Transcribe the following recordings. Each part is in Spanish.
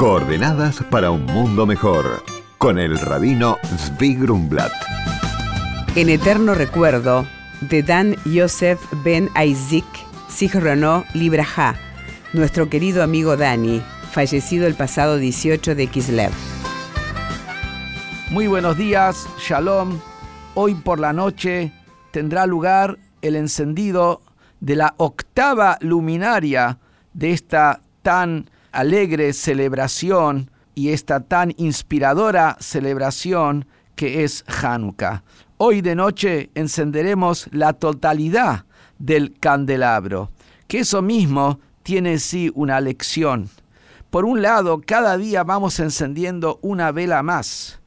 Coordenadas para un mundo mejor, con el rabino Zvi Grumblat. En eterno recuerdo de Dan Yosef Ben Isaac Sichrono Libraja, nuestro querido amigo Dani, fallecido el pasado 18 de Kislev. Muy buenos días, Shalom. Hoy por la noche tendrá lugar el encendido de la octava luminaria de esta tan alegre celebración y esta tan inspiradora celebración que es Hanukkah. Hoy de noche encenderemos la totalidad del candelabro, que eso mismo tiene sí una lección. Por un lado, cada día vamos encendiendo una vela más,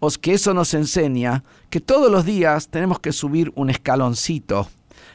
os que eso nos enseña que todos los días tenemos que subir un escaloncito.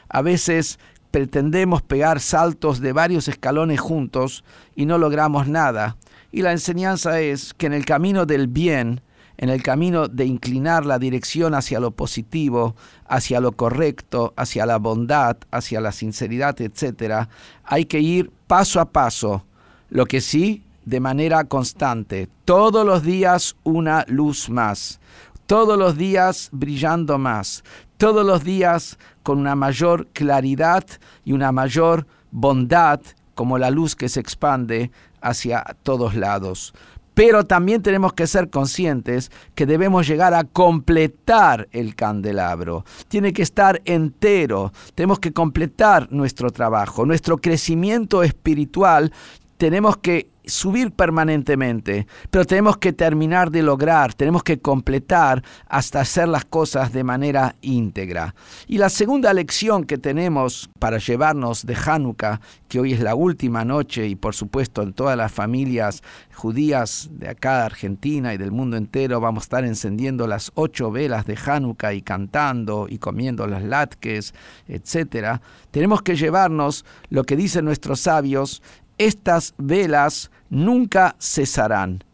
A veces pretendemos pegar saltos de varios escalones juntos y no logramos nada. Y la enseñanza es que en el camino del bien, en el camino de inclinar la dirección hacia lo positivo, hacia lo correcto, hacia la bondad, hacia la sinceridad, etc., hay que ir paso a paso. Lo que sí, de manera constante, todos los días una luz más, todos los días brillando más, todos los días con una mayor claridad y una mayor bondad como la luz que se expande hacia todos lados. Pero también tenemos que ser conscientes que debemos llegar a completar el candelabro. Tiene que estar entero. Tenemos que completar nuestro trabajo. Nuestro crecimiento espiritual tenemos que subir permanentemente, pero tenemos que terminar de lograr, tenemos que completar hasta hacer las cosas de manera íntegra. Y la segunda lección que tenemos para llevarnos de Hanukkah, que hoy es la última noche y por supuesto en todas las familias judías de acá de Argentina y del mundo entero vamos a estar encendiendo las ocho velas de Hanukkah y cantando y comiendo las latkes, etc. Tenemos que llevarnos lo que dicen nuestros sabios estas velas nunca cesarán.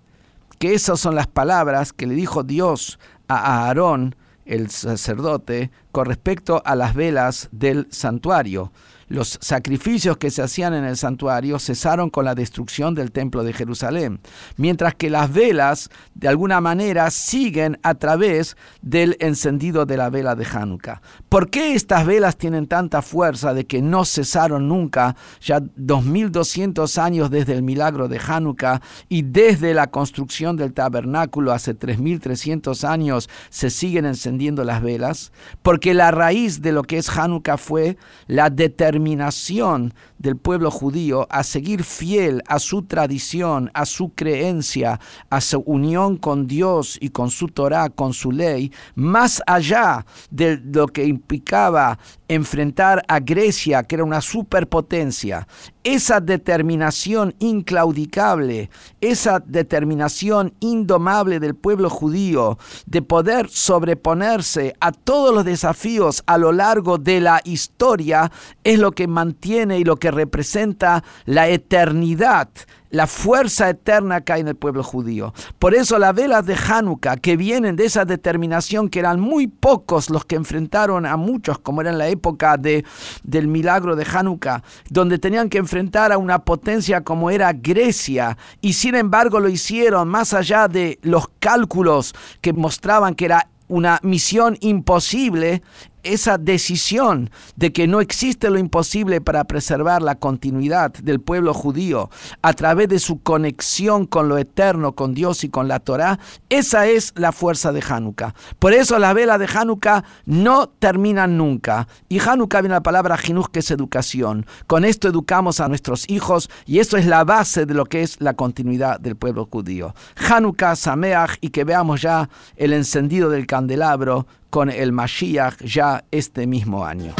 Que esas son las palabras que le dijo Dios a Aarón, el sacerdote, con respecto a las velas del santuario los sacrificios que se hacían en el santuario cesaron con la destrucción del templo de Jerusalén, mientras que las velas de alguna manera siguen a través del encendido de la vela de Hanukkah. ¿Por qué estas velas tienen tanta fuerza de que no cesaron nunca, ya 2200 años desde el milagro de Hanukkah y desde la construcción del tabernáculo hace 3300 años se siguen encendiendo las velas? Porque la raíz de lo que es Hanukkah fue la determinación determinación del pueblo judío a seguir fiel a su tradición, a su creencia, a su unión con Dios y con su Torah, con su ley, más allá de lo que implicaba enfrentar a Grecia, que era una superpotencia, esa determinación inclaudicable, esa determinación indomable del pueblo judío de poder sobreponerse a todos los desafíos a lo largo de la historia, es lo que mantiene y lo que representa la eternidad la fuerza eterna que hay en el pueblo judío. Por eso las velas de Hanukkah, que vienen de esa determinación que eran muy pocos los que enfrentaron a muchos, como era en la época de, del milagro de Hanukkah, donde tenían que enfrentar a una potencia como era Grecia, y sin embargo lo hicieron más allá de los cálculos que mostraban que era una misión imposible, esa decisión de que no existe lo imposible para preservar la continuidad del pueblo judío a través de su conexión con lo eterno, con Dios y con la Torá, esa es la fuerza de Hanukkah. Por eso las velas de Hanukkah no terminan nunca. Y Hanukkah viene la palabra Jinuj, que es educación. Con esto educamos a nuestros hijos y eso es la base de lo que es la continuidad del pueblo judío. Hanukkah, Sameach y que veamos ya el encendido del candelabro con el Mashiach ya este mismo año.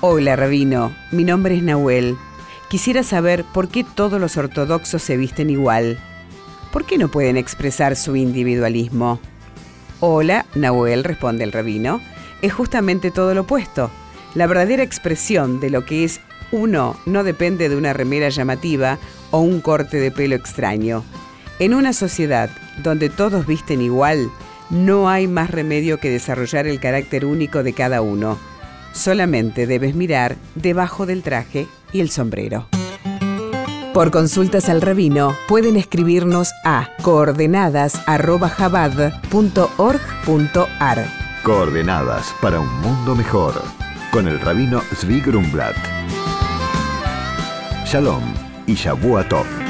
Hola, Rabino. Mi nombre es Nahuel. Quisiera saber por qué todos los ortodoxos se visten igual. ¿Por qué no pueden expresar su individualismo? Hola, Nahuel, responde el rabino. Es justamente todo lo opuesto. La verdadera expresión de lo que es uno no depende de una remera llamativa o un corte de pelo extraño. En una sociedad donde todos visten igual, no hay más remedio que desarrollar el carácter único de cada uno. Solamente debes mirar debajo del traje y el sombrero. Por consultas al rabino pueden escribirnos a coordenadas.jabad.org.ar. Coordenadas para un mundo mejor. Con el rabino Zvi Grumblat. Shalom y Shavuot.